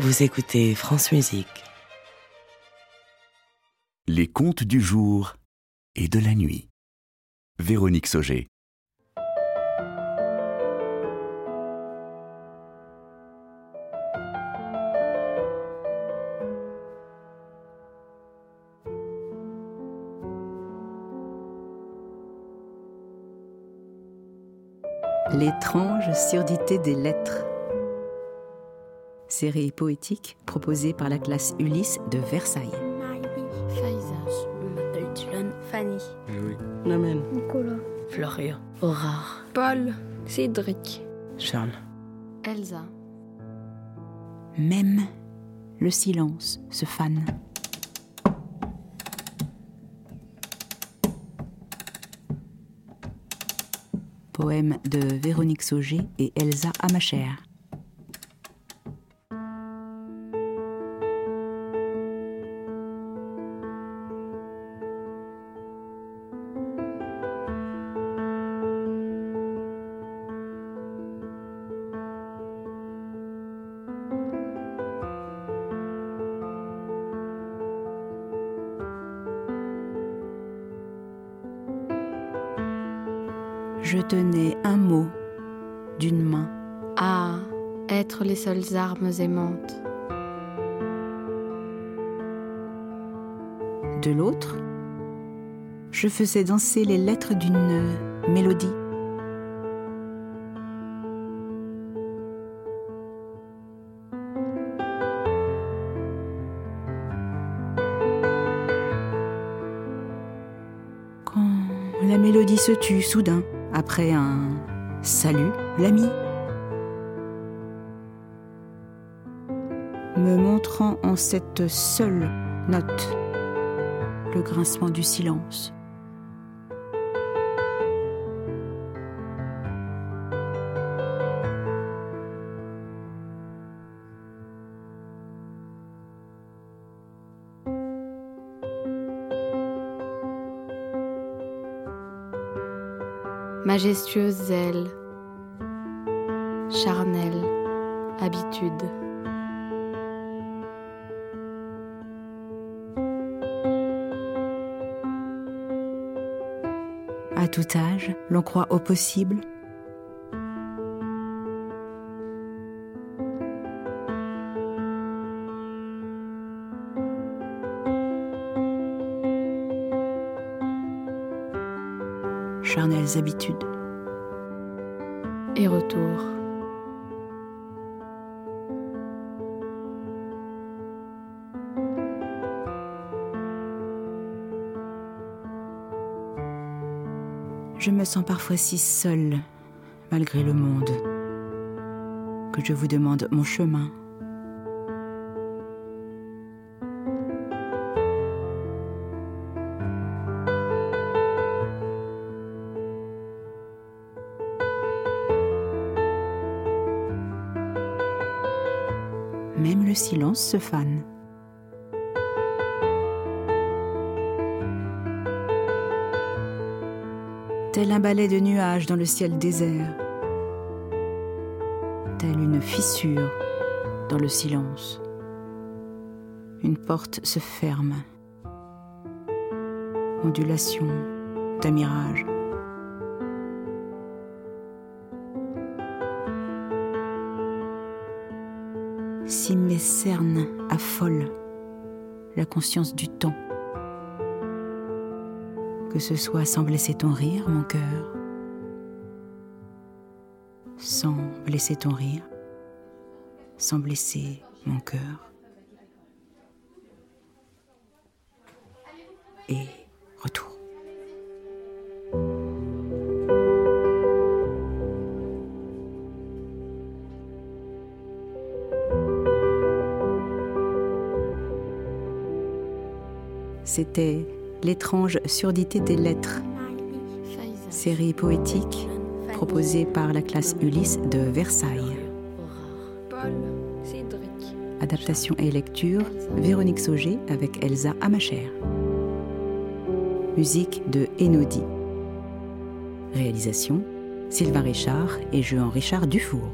Vous écoutez France Musique. Les contes du jour et de la nuit. Véronique Sauger. L'étrange surdité des lettres. Série poétique proposée par la classe Ulysse de Versailles. Faiza, je m'appelle Dylan. Fanny. Namen. Nicolas. Florian. Aurore. Paul. Cédric. Charles. Elsa. Même le silence se fane. Poème de Véronique Sauger et Elsa Amacher. Je tenais un mot d'une main. Ah, être les seules armes aimantes. De l'autre, je faisais danser les lettres d'une mélodie. Quand la mélodie se tut soudain, après un salut, l'ami, me montrant en cette seule note le grincement du silence. Majestueuse zèle. Charnelle. Habitude. À tout âge, l'on croit au possible. Charnelles habitudes. Et retour. Je me sens parfois si seule, malgré le monde, que je vous demande mon chemin. Même le silence se fane. tel un balai de nuages dans le ciel désert, telle une fissure dans le silence. Une porte se ferme, ondulation d'un mirage. Si mes cernes affolent la conscience du temps, que ce soit sans blesser ton rire, mon cœur, sans blesser ton rire, sans blesser mon cœur. Et C'était L'étrange surdité des lettres, série poétique proposée par la classe Ulysse de Versailles. Adaptation et lecture Véronique Sauger avec Elsa Amacher. Musique de Enodi. Réalisation Sylvain Richard et Jean Richard Dufour.